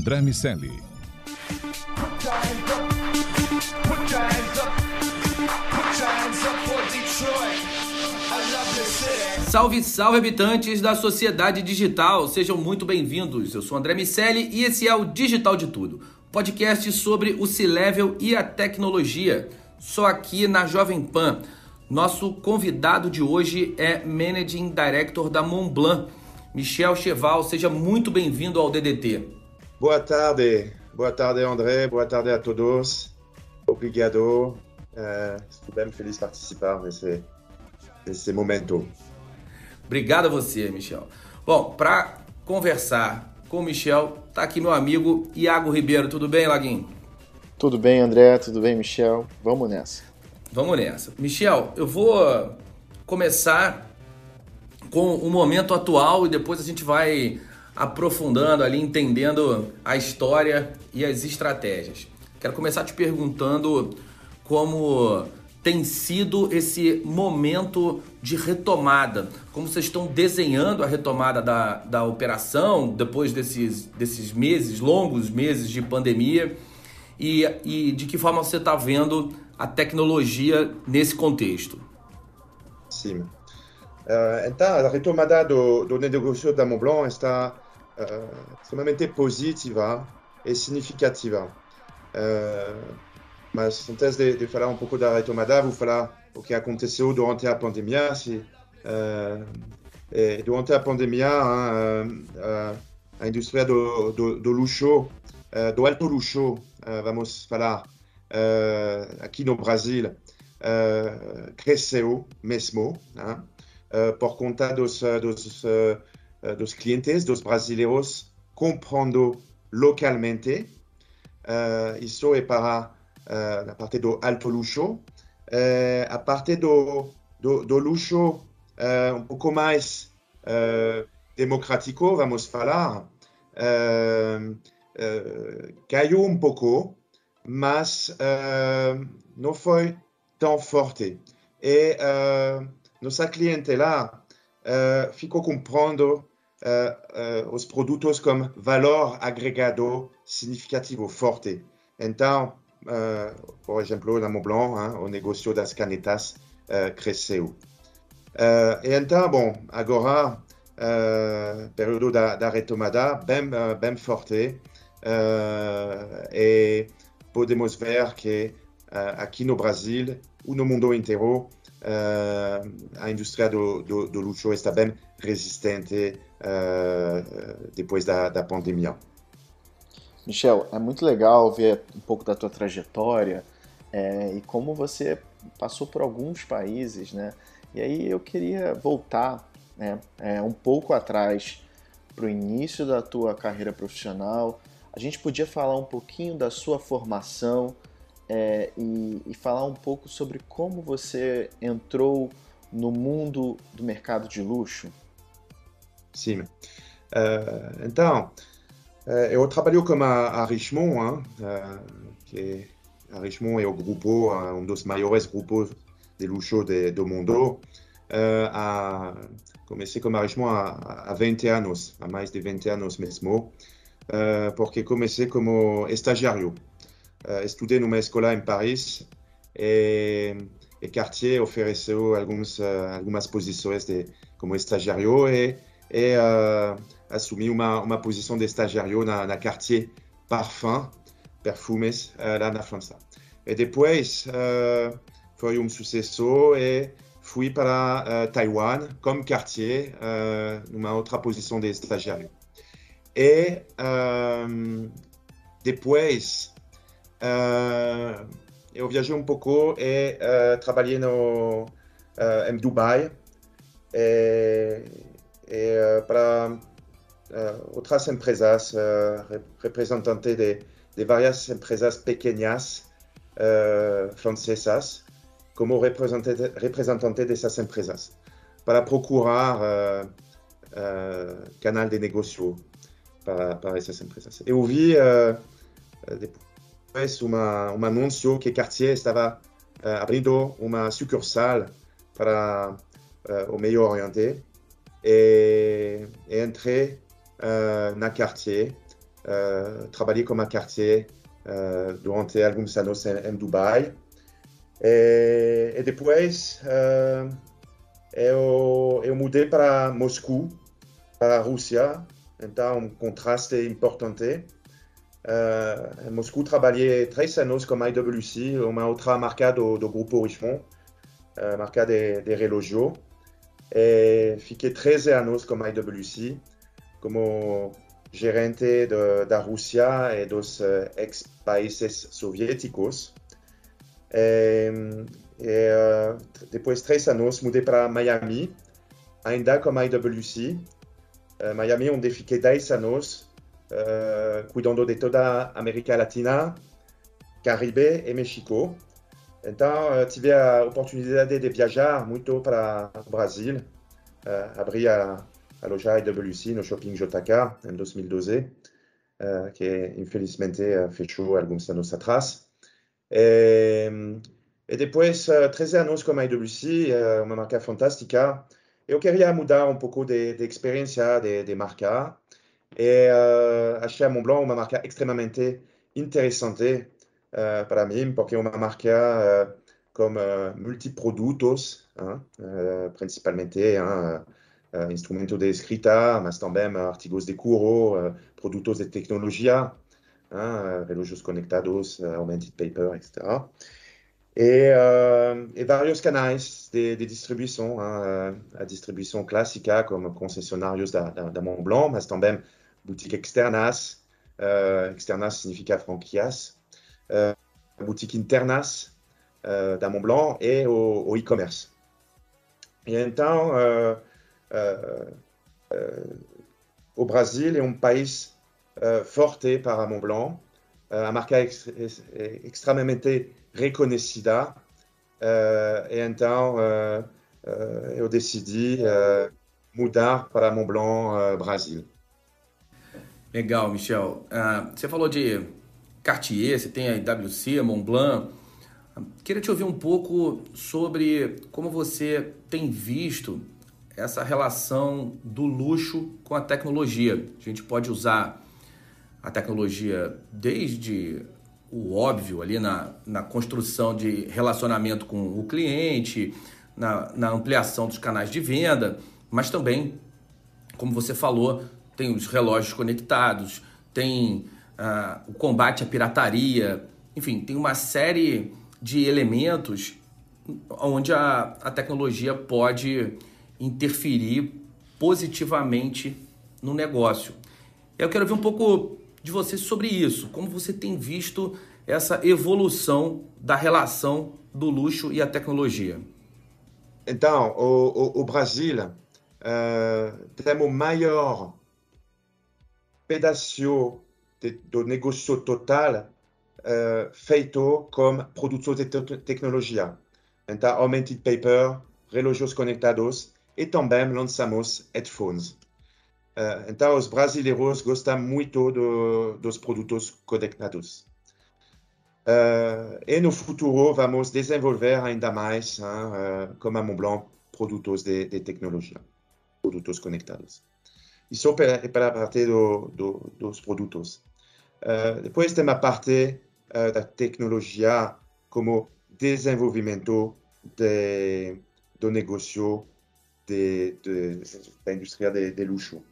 André Miceli. Salve, salve habitantes da sociedade digital, sejam muito bem-vindos. Eu sou André Miceli e esse é o Digital de Tudo, podcast sobre o C-Level e a tecnologia, só aqui na Jovem Pan. Nosso convidado de hoje é Managing Director da Montblanc, Michel Cheval. Seja muito bem-vindo ao DDT. Boa tarde, boa tarde André, boa tarde a todos. Obrigado. Uh, estou bem feliz de participar nesse, nesse momento. Obrigado a você, Michel. Bom, para conversar com o Michel, tá aqui meu amigo Iago Ribeiro. Tudo bem, Laguinho? Tudo bem, André. Tudo bem, Michel. Vamos nessa. Vamos nessa. Michel, eu vou começar com o momento atual e depois a gente vai aprofundando ali, entendendo a história e as estratégias. Quero começar te perguntando como tem sido esse momento de retomada, como vocês estão desenhando a retomada da, da operação depois desses, desses meses, longos meses de pandemia, e, e de que forma você está vendo a tecnologia nesse contexto? Sim. Uh, então, a retomada do, do negócio da Montblanc está uh, extremamente positiva e significativa. Uh, mas antes de, de, falar um pouco da retomada, vou falar o que aconteceu durante a pandemia. Se, durante a pandemia, a indústria do, do, do luxo, do alto luxo, vamos falar, aqui no Brasil cresceu mesmo, né? Uh, por conta dos, dos, dos clientes, dos brasileiros comprando localmente. isso é para a parte do alto luxo. a parte do, do, do luxo um pouco mais democrático, vamos falar, caiu um pouco, mas não foi tão forte. E uh, nossa clientela uh, ficou comprando os produtos com valor agregado significativo, forte. Então, por exemplo, na Montblanc, hein, o negócio das canetas cresceu. e então, bom, agora, período da, da retomada bem, bem forte. e podemos ver que uh, aqui no Brasil ou no mundo inteiro uh, a indústria do, do, do, luxo está bem resistente uh, depois da, da pandemia. Michel, é muito legal ver um pouco da tua trajetória é, e como você passou por alguns países, né? E aí eu queria voltar né, é, um pouco atrás para o início da tua carreira profissional a gente podia falar um pouquinho da sua formação é, e, e, falar um pouco sobre como você entrou no mundo do mercado de luxo? Sim. Uh, então, uh, eu trabalho com a, a Richemont, hein, uh, que a Richemont é o grupo, um dos maiores grupos de luxo de, do mundo. A, comecei com a Richemont há, há 20 anos, há mais de 20 anos mesmo. porque comecei como estagiário. Uh, estudei numa escola em Paris e, e Cartier ofereceu alguns, uh, algumas posições de, como estagiário e, e assumi uma, uma posição de estagiário na, na Cartier Parfum, perfumes, lá na França. E depois foi um sucesso e fui para uh, Taiwan como Cartier, uh, numa outra posição de estagiário. E um, depois uh, eu viajei um pouco e uh, trabalhei no, uh, em Dubai e, e para outras empresas, representantes de, de várias empresas pequenas francesas, como representante, representante dessas empresas, para procurar canal de negócio para, para essas empresas. Eu vi es una, un anuncio que Cartier estaba eh, uh, abriendo una sucursal para eh, uh, el Medio Oriente. Y, y entré eh, en a Cartier, trabajé como Cartier durante algunos años en, en Dubai. E, y, y después eu, eu mudei para Moscou, para a Rússia, então um contraste importante. Uh, em Moscou trabalhei três anos com a IWC, uma outra marca do, do grupo Richemont, uh, marca de, de relógio. E fiquei 13 anos com a IWC como gerente de, da Rússia e dos uh, ex-países soviéticos. E, e depois de três anos mudei Miami, ainda com a IWC. Miami, onde fiquei 10 anos uh, cuidando de toda América Latina, Caribe e México. Então, uh, tive a oportunidade de viajar muito para o Brasil. Uh, abri a, a loja IWC no Shopping JK em 2012, uh, que infelizmente fechou alguns anos atrás. E, e depois, uh, 13 anos com a IWC, uma marca fantástica. Eu queria mudar um pouco de, de experiência de, de marca e uh, abbiamo Montblanc una marca estremamente interessante uh, per me perché è una marca uh, con uh, multiproduttos, hein, uh, principalmente hein, uh, uh, instrumenti di euh, artigos de curo, uh, de tecnologia, hein, uh, relógios conectados, uh, augmented paper, etc. E, uh, e vários canais de, de distribuição, uh, a distribuição clássica, como concessionários da, da, da Montblanc, mas também boutiques externas, uh, externas significa franquias, uh, boutiques internas uh, da Mont Blanc e o, o e-commerce. E então, o Brasil é um país forte para Mont Blanc, a marca é, é extremamente reconhecida, e então eu decidi mudar para Mont Blanc Brasil. Legal, Michel. Uh, você falou de Cartier, você tem a IWC, a Montblanc. Queria te ouvir um pouco sobre como você tem visto essa relação do luxo com a tecnologia. A gente pode usar a tecnologia desde o óbvio ali na, na construção de relacionamento com o cliente, na, na ampliação dos canais de venda, mas também, como você falou, tem os relógios conectados, tem uh, o combate à pirataria, enfim, tem uma série de elementos onde a, a tecnologia pode interferir positivamente no negócio. Eu quero ver um pouco de você sobre isso, como você tem visto essa evolução da relação do luxo e a tecnologia. Então, o, o, o Brasil uh, tem o maior pedaço de, do negócio total uh, feito com produtos de te tecnologia. Então, augmented paper, relógios conectados e também lançamos headphones. Uh, então, os brasileiros gostam muito do, dos produtos conectados. Uh, e no futuro vamos desenvolver ainda mais, uh, como a Montblanc, produtos de, de tecnologia, produtos conectados. Isso é para a parte do, do, dos produtos. Uh, depois tem a parte uh, da tecnologia como desenvolvimento de, do negócio de, de, da indústria de, luxo.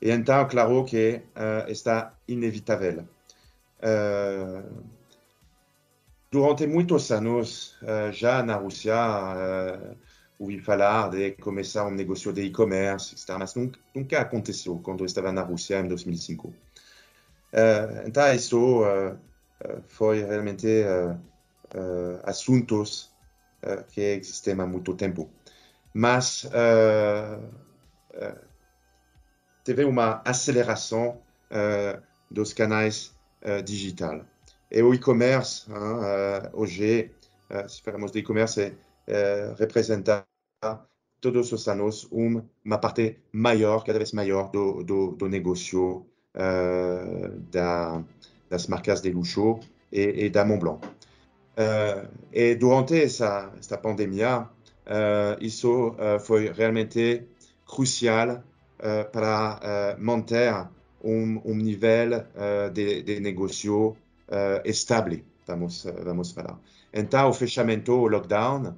E então, claro que uh, está inevitável. durante muitos anos, já na Rússia, ouvi falar de começar um negócio de e-commerce, etc. Mas nunca, nunca aconteceu quando eu estava na Rússia em 2005. Uh, então, isso uh, foi realmente uh, assuntos que existem há muito tempo. mas uh, uh, teve uma aceleração uh, dos canais digitais. E o e-commerce, hoje, se falamos de e-commerce, representa todos os anos uma parte maior, cada vez maior do, do, do negócio da, das marcas de luxo e, e da Montblanc. e durante essa, essa pandemia, uh, isso foi realmente crucial para manter um, um nível de, de negócio estável, vamos, vamos falar. Então, o fechamento, o lockdown,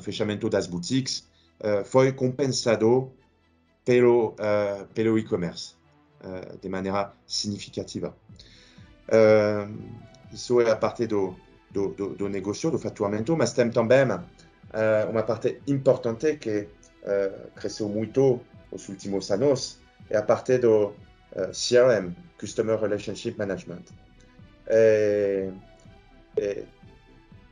fechamento das boutiques foi compensado pelo, pelo e-commerce de maneira significativa. isso é a parte do, do, do, do negócio, do faturamento, mas tem também uma parte importante que cresceu muito nos últimos anos é a parte do CRM, Customer Relationship Management. E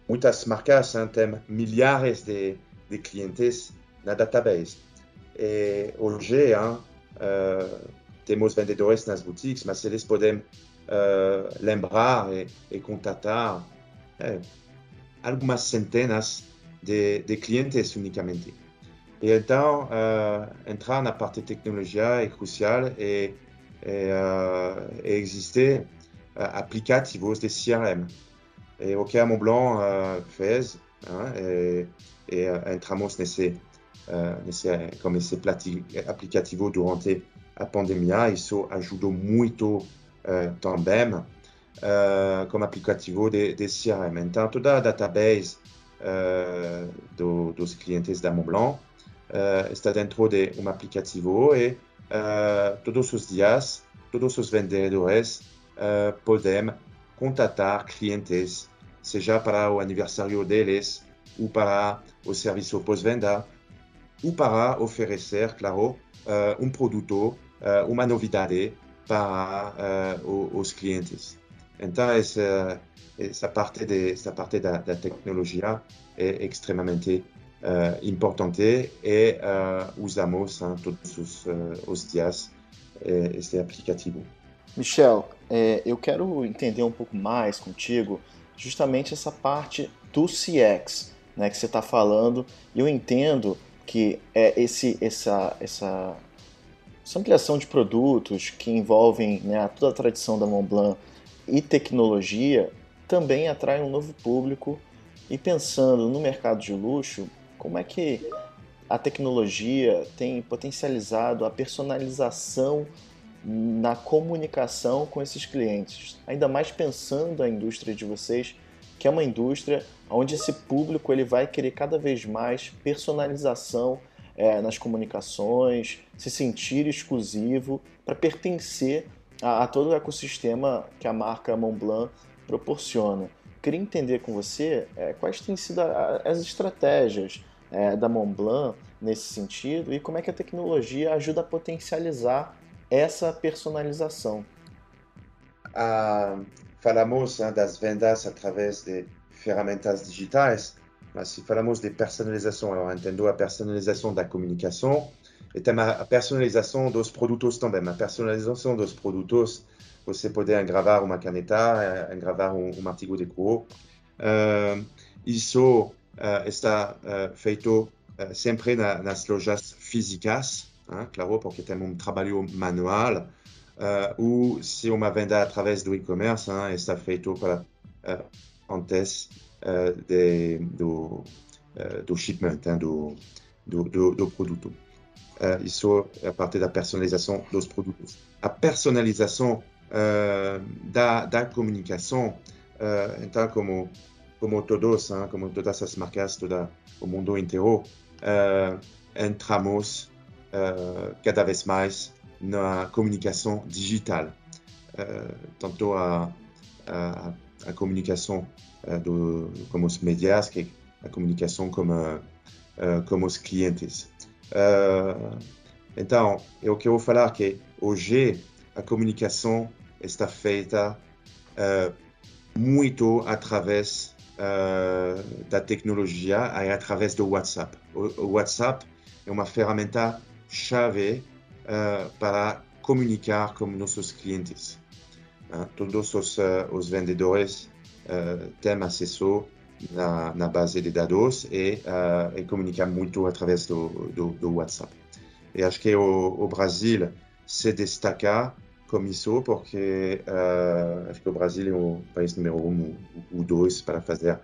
muitas marcas têm milhares de, de clientes na database. E hoje hein, uh, temos vendedores nas boutiques, mas eles podem uh, lembrar e, e contatar eh, algumas centenas de, de clientes unicamente. E então, uh, entrar na parte de tecnologia é crucial e, e, uh, e existe uh, aplicativos de CRM. E o que a Montblanc uh, fez, hein, e, e uh, entramos nesse, uh, nesse, como esse aplicativo durante a pandemia, isso ajudou muito uh, também uh, como aplicativo de, de CRM. Então, toda a database uh, do, clientes da Montblanc uh, está dentro de um aplicativo e uh, todos os dias, todos os vendedores podem contatar clientes, seja para o aniversário deles, ou para o serviço pós-venda, ou para oferecer, claro, um produto, uma novidade para os clientes. Então, essa, essa parte, de, essa parte da, da tecnologia é extremamente uh, importante e uh, usamos hein, todos os, uh, os dias este aplicativo. Michel, é, eu quero entender um pouco mais contigo justamente essa parte do CX né, que você está falando. Eu entendo que é esse, essa, essa, essa ampliação de produtos que envolvem né, toda a tradição da Montblanc e tecnologia também atrai um novo público. E pensando no mercado de luxo, como é que a tecnologia tem potencializado a personalização na comunicação com esses clientes? Ainda mais pensando a indústria de vocês, que é uma indústria onde esse público ele vai querer cada vez mais personalização é, nas comunicações, se sentir exclusivo para pertencer a, a todo o ecossistema que a marca Montblanc proporciona. Queria entender com você é, quais têm sido a, as estratégias é, da Montblanc nesse sentido e como é que a tecnologia ajuda a potencializar essa personalização. Ah, falamos né, das vendas através de ferramentas digitais, mas se falamos de personalização, alors entendo a personalização da comunicação e tem a personalização dos produtos também. A personalização dos produtos você pode engravar uma caneta, engravar um, um artigo de cor. Uh, isso uh, está uh, feito sempre na, nas lojas físicas, hein, claro, porque tem um trabalho manual. ou se uma venda através do e-commerce está feito para antes de, do, do shipment, hein, do, do, do, do produto. isso é a parte da personalização dos produtos. A personalização uh, da, da comunicação. Uh, então, como, como todos, hein, como todas as marcas, o mundo inteiro, uh, entramos cada vez mais na comunicação digital. tanto a, a, a comunicação do, como os médias, que a comunicação como, como os clientes. então, eu quero falar que hoje a comunicação está feita uh, muito através uh, da tecnologia é através do WhatsApp. O, o WhatsApp é uma ferramenta chave uh, para comunicar com nossos clientes. Uh, todos os, os vendedores têm acesso na, base de dados e, e comunicam muito através do, do, do, WhatsApp. E acho que o, o Brasil se destaca com isso, porque que o Brasil é o país número um ou dois para fazer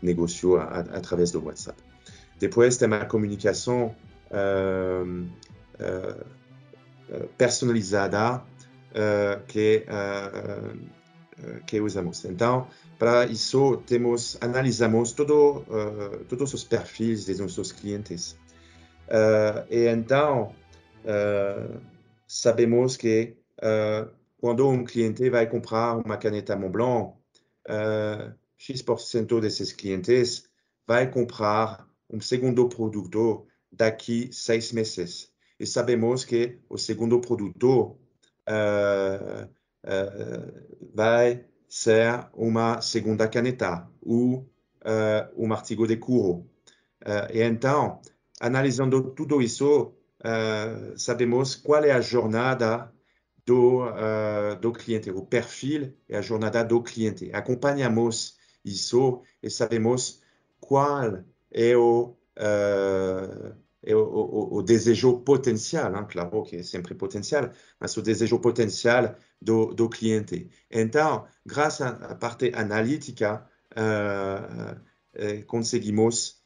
negócio a, a, através do WhatsApp. Depois tem a comunicação personalizada que, que usamos. Então, para isso, temos, analisamos todo, todos os perfis dos nossos clientes. e então, sabemos que quando um cliente vai comprar uma caneta Montblanc, uh, X% desses clientes vai comprar um segundo produto daqui seis meses. E sabemos que o segundo produto uh, vai ser uma segunda caneta ou um artigo de couro. e então, analisando tudo isso, uh, sabemos qual é a jornada do, uh, do cliente, o perfil e a jornada do cliente. Acompanhamos isso e sabemos qual é o, uh, é o, o, o, desejo potencial, hein? claro que é sempre potencial, mas o desejo potencial do, do cliente. Então, graças à parte analítica, uh, conseguimos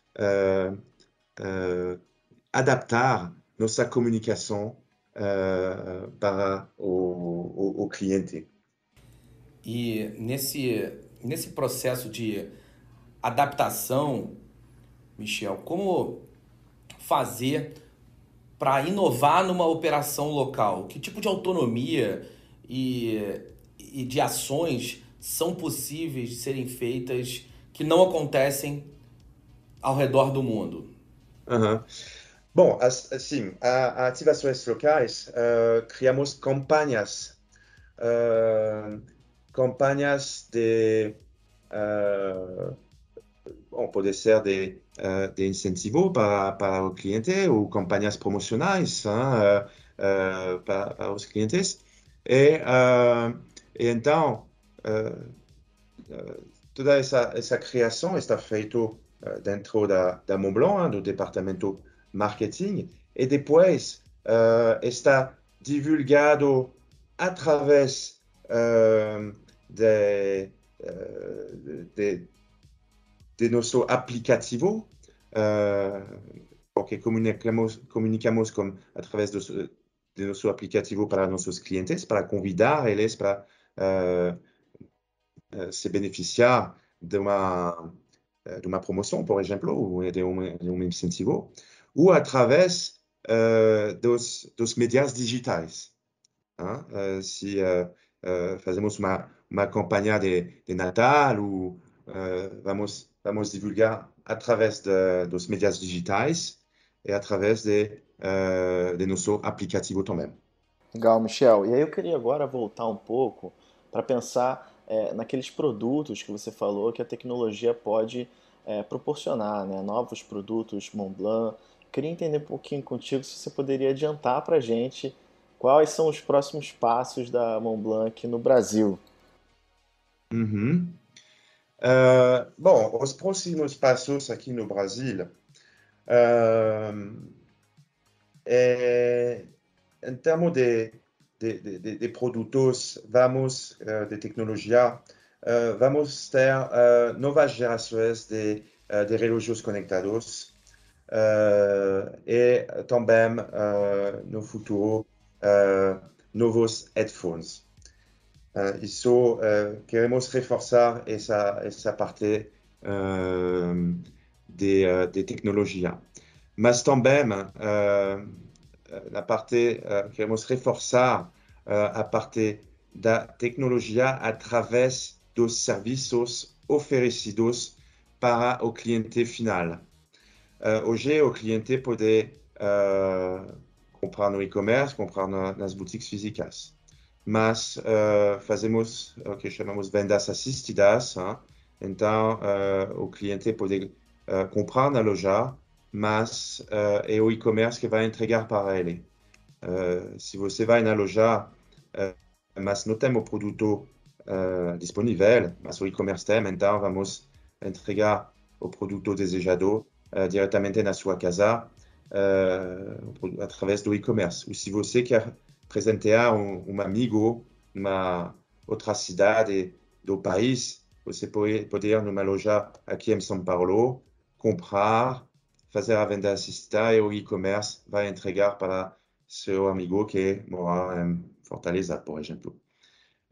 adaptar nossa comunicação uh, para o, o, o, cliente. E nesse, nesse processo de adaptação, Michel, como fazer para inovar numa operação local? Que tipo de autonomia e, e de ações são possíveis de serem feitas que não acontecem ao redor do mundo? Uhum. Bom, assim, a, a ativações locais, uh, criamos campanhas, uh, campanhas de, uh, bom, pode ser de, de incentivo para, para o cliente ou campanhas promocionais hein, para, para, os clientes. E, e então, toda essa, essa criação está feita dentro da, da Montblanc, do departamento marketing e depois uh, está divulgado através uh, de, uh, de, euh, de nuestro aplicativo, uh, porque comunicamos, comunicamos con, a través de, euh, de, nuestro aplicativo para nuestros clientes, para convidarles, para uh, se beneficiar de una, de una promoción, por ejemplo, o de un, de un incentivo, o a través de euh, dos, dos medios digitais. Hein? si hacemos una, una campaña de, de Natal o Uh, vamos vamos divulgar através de, dos mídias digitais e através de, de nosso aplicativo também. Legal, Michel. E aí eu queria agora voltar um pouco para pensar é, naqueles produtos que você falou que a tecnologia pode é, proporcionar, né? novos produtos Montblanc, queria entender um pouquinho contigo se você poderia adiantar para a gente quais são os próximos passos da Montblanc no Brasil. Uhum. Uh, bom, os próximos passos aqui no Brasil uh, é, em termos de, de, de, de produtos, vamos, uh, de tecnologia, vamos ter novas gerações de, de relógios conectados e também no futuro novos headphones. Isso queremos reforçar essa essa parte de, de tecnologia, mas também a parte queremos reforçar a parte da tecnologia através dos serviços oferecidos para o cliente final. Uh, hoje o cliente pode uh, comprar no e-commerce, comprar na, nas boutiques físicas. Mas uh, fazemos o que chamamos vendas assistidas. Hein? Então, uh, o cliente pode uh, comprar na loja, mas é o e-commerce que vai entregar para ele. se você vai na loja, mas não tem o produto disponível, mas o e-commerce tem, então vamos entregar o produto desejado diretamente na sua casa através do e-commerce. Ou se você quer presentear um, um amigo numa outra cidade do país, você pode, pode ir numa loja aqui em São Paulo, comprar, fazer a venda assistida e o e-commerce vai entregar para seu amigo que mora em Fortaleza, por exemplo.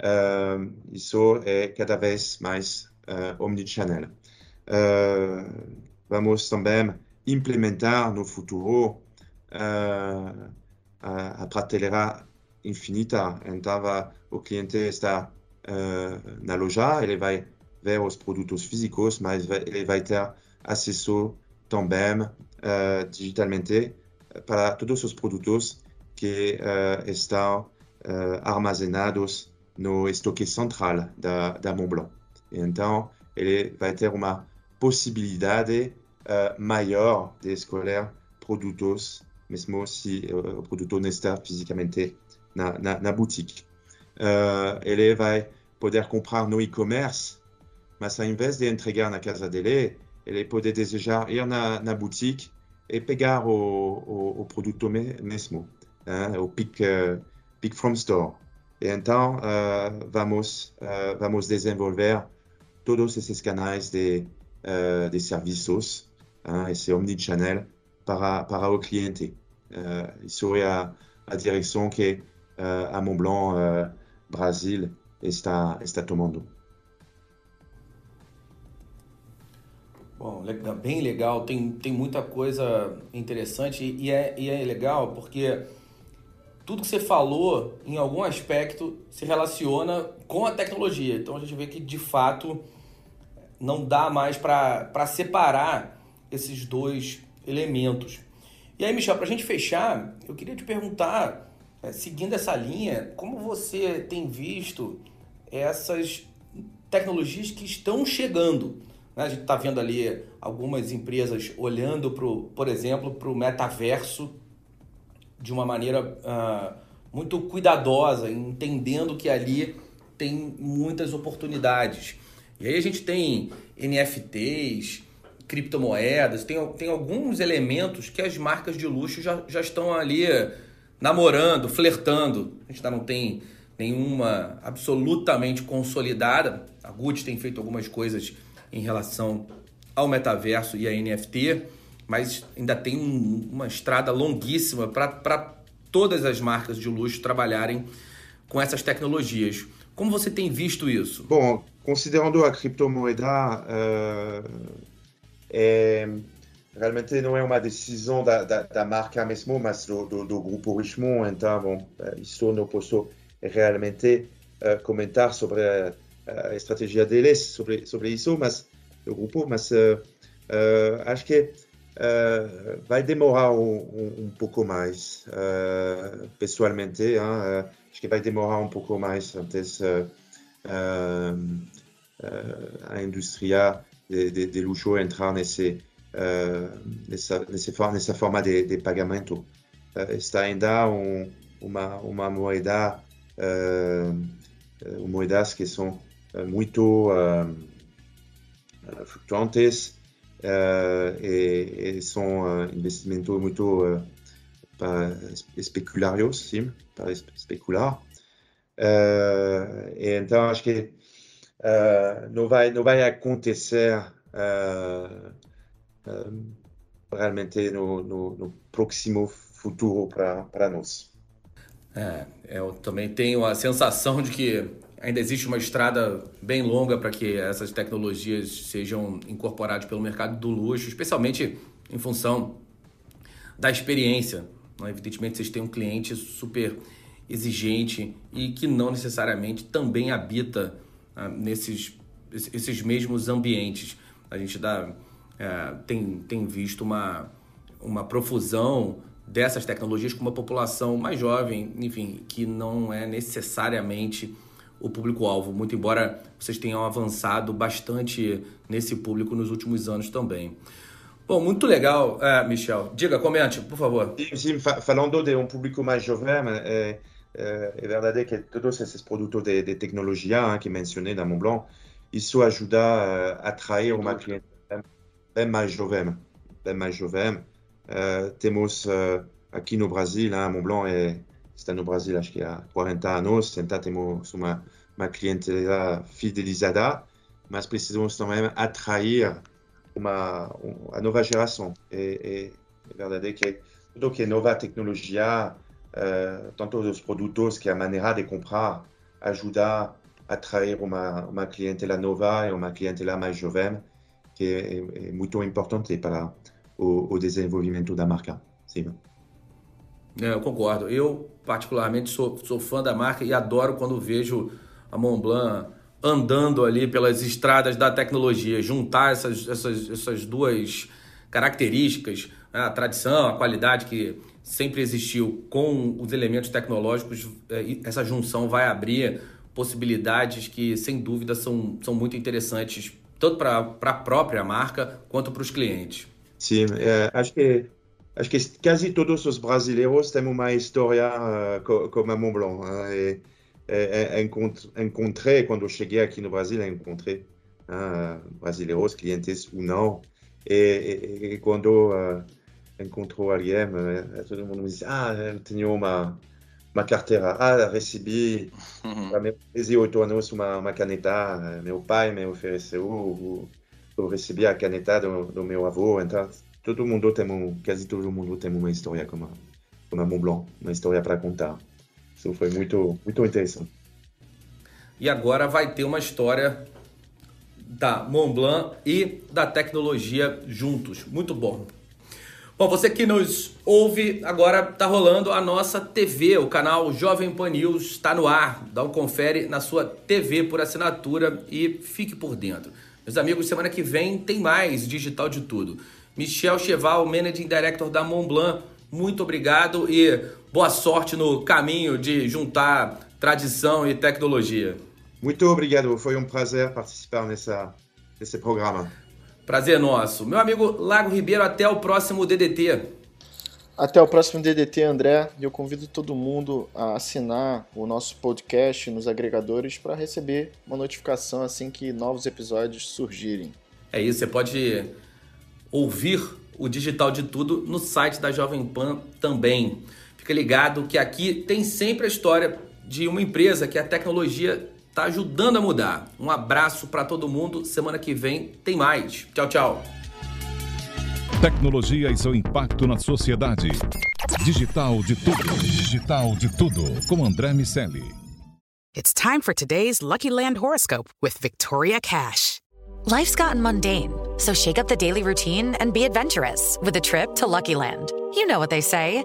Uh, isso é cada vez mais uh, omnichannel. Uh, vamos também implementar no futuro a, a prateleira infinita. Então, o cliente está uh, na loja, ele vai ver os produtos físicos, mas ele vai ter acesso também uh, digitalmente para todos os produtos que uh, estão armazenados no estoque central da, da Montblanc. Então, ele vai ter uma possibilidade maior de escolher produtos, mesmo se o produto não está fisicamente na, na, na boutique. Uh, ele vai poder comprar no e-commerce, mas ao invés de entregar na casa dele, ele pode desejar ir na, na boutique e pegar o, o, o produto mesmo, hein, o pick, uh, pick from store. E então uh, vamos uh, vamos desenvolver todos esses canais de uh, de serviços, hein, esse omnichannel para para o cliente. isso é a, a direção que a Montblanc Brasil está, está tomando. Bom, bem legal, tem, tem muita coisa interessante e é, e é legal porque tudo que você falou, em algum aspecto, se relaciona com a tecnologia. Então a gente vê que de fato não dá mais para separar esses dois elementos. E aí, Michel, para a gente fechar, eu queria te perguntar seguindo essa linha, como você tem visto essas tecnologias que estão chegando? Né? A gente está vendo ali algumas empresas olhando, pro, por exemplo, para o metaverso de uma maneira uh, muito cuidadosa, entendendo que ali tem muitas oportunidades. E aí a gente tem NFTs, criptomoedas, tem, tem alguns elementos que as marcas de luxo já, já estão ali namorando, flertando. A gente ainda não tem nenhuma absolutamente consolidada. A Gucci tem feito algumas coisas em relação ao metaverso e a NFT, mas ainda tem uma estrada longuíssima para todas as marcas de luxo trabalharem com essas tecnologias. Como você tem visto isso? Bom, considerando a criptomoeda, uh, é, realmente não é uma decisão da, da, da marca mesmo, mas do, do, do, grupo Richemont. Então, bom, isso não posso realmente uh, comentar sobre a, a, estratégia deles sobre, sobre isso, mas do grupo, mas uh, uh, acho que vai demorar um, um, um pouco mais, pessoalmente. Hein? acho que vai demorar um pouco mais antes a indústria de, de, de luxo entrar nesse nessa, nessa, nessa forma de, de pagamento. Uh, está ainda um, uma, uma moeda, uh, moedas que são muito flutuantes e, e, são investimentos muito especulários, sim, para especular. e então acho que vai não vai acontecer uh, realmente no, no, no, próximo futuro para nós. É, eu também tenho a sensação de que ainda existe uma estrada bem longa para que essas tecnologias sejam incorporadas pelo mercado do luxo, especialmente em função da experiência. Evidentemente, vocês têm um cliente super exigente e que não necessariamente também habita ah, nesses esses mesmos ambientes. A gente dá é, tem, tem visto uma, uma profusão dessas tecnologias com uma população mais jovem, enfim, que não é necessariamente o público-alvo, muito embora vocês tenham avançado bastante nesse público nos últimos anos também. Bom, muito legal, é, Michel. Diga, comente, por favor. Sim, sim falando de um público mais jovem, é, é, é verdade que todos esses produtos de, de tecnologia que mencionei na Montblanc, isso ajuda a atrair uma cliente bem mais jovem. Bem mais jovem. Uh, temos uh, aqui no Brasil, hein, Montblanc é, está no Brasil acho que há 40 anos, então temos uma, uma clientela fidelizada, mas precisamos também atrair uma, a nova geração. É, é, é verdade que tudo que é nova tecnologia, uh, tanto os produtos que a maneira de comprar, ajuda a atrair uma, uma clientela nova e uma clientela mais jovem, que é, é muito importante para o, o desenvolvimento da marca. Sim. É, eu concordo. Eu, particularmente, sou, sou fã da marca e adoro quando vejo a Montblanc andando ali pelas estradas da tecnologia. Juntar essas, essas, essas duas características, né, a tradição, a qualidade que sempre existiu com os elementos tecnológicos, é, essa junção vai abrir possibilidades que, sem dúvida, são, são muito interessantes, tanto para a própria marca quanto para os clientes. Sim, é, acho que acho que quase todos os brasileiros têm uma história uh, como a Mont Blanc. E, e, e, encontrei, quando cheguei aqui no Brasil, encontrei uh, brasileiros, clientes ou não. E, quando uh, encontrou alguém, uh, todo mundo me diz: Ah, eu tenho uma, uma carteira. Ah, recebi há meus 18 anos uma, uma caneta. Meu pai me ofereceu. Eu recebi a caneta do, do meu avô. Então, todo mundo tem um, quase todo mundo tem uma história como a, como a Mont Blanc, uma história para contar. Isso foi muito, muito interessante. E agora vai ter uma história da Mont Blanc e da tecnologia juntos. Muito bom. Bom, você que nos ouve, agora está rolando a nossa TV, o canal Jovem Pan News está no ar. Dá um confere na sua TV por assinatura e fique por dentro. Meus amigos, semana que vem tem mais Digital de Tudo. Michel Cheval, Managing Director da Montblanc, muito obrigado e boa sorte no caminho de juntar tradição e tecnologia. Muito obrigado, foi um prazer participar nessa, nesse programa. Prazer nosso. Meu amigo Lago Ribeiro, até o próximo DDT. Até o próximo DDT, André. E eu convido todo mundo a assinar o nosso podcast nos agregadores para receber uma notificação assim que novos episódios surgirem. É isso, você pode ouvir o Digital de Tudo no site da Jovem Pan também. Fica ligado que aqui tem sempre a história de uma empresa que a tecnologia está ajudando a mudar. Um abraço para todo mundo. Semana que vem tem mais. Tchau, tchau. Tecnologia e seu impacto na sociedade. Digital de tudo. Digital de tudo. Com André Miscelli. It's time for today's Lucky Land horoscope with Victoria Cash. Life's gotten mundane, so shake up the daily routine and be adventurous with a trip to Lucky Land. You know what they say.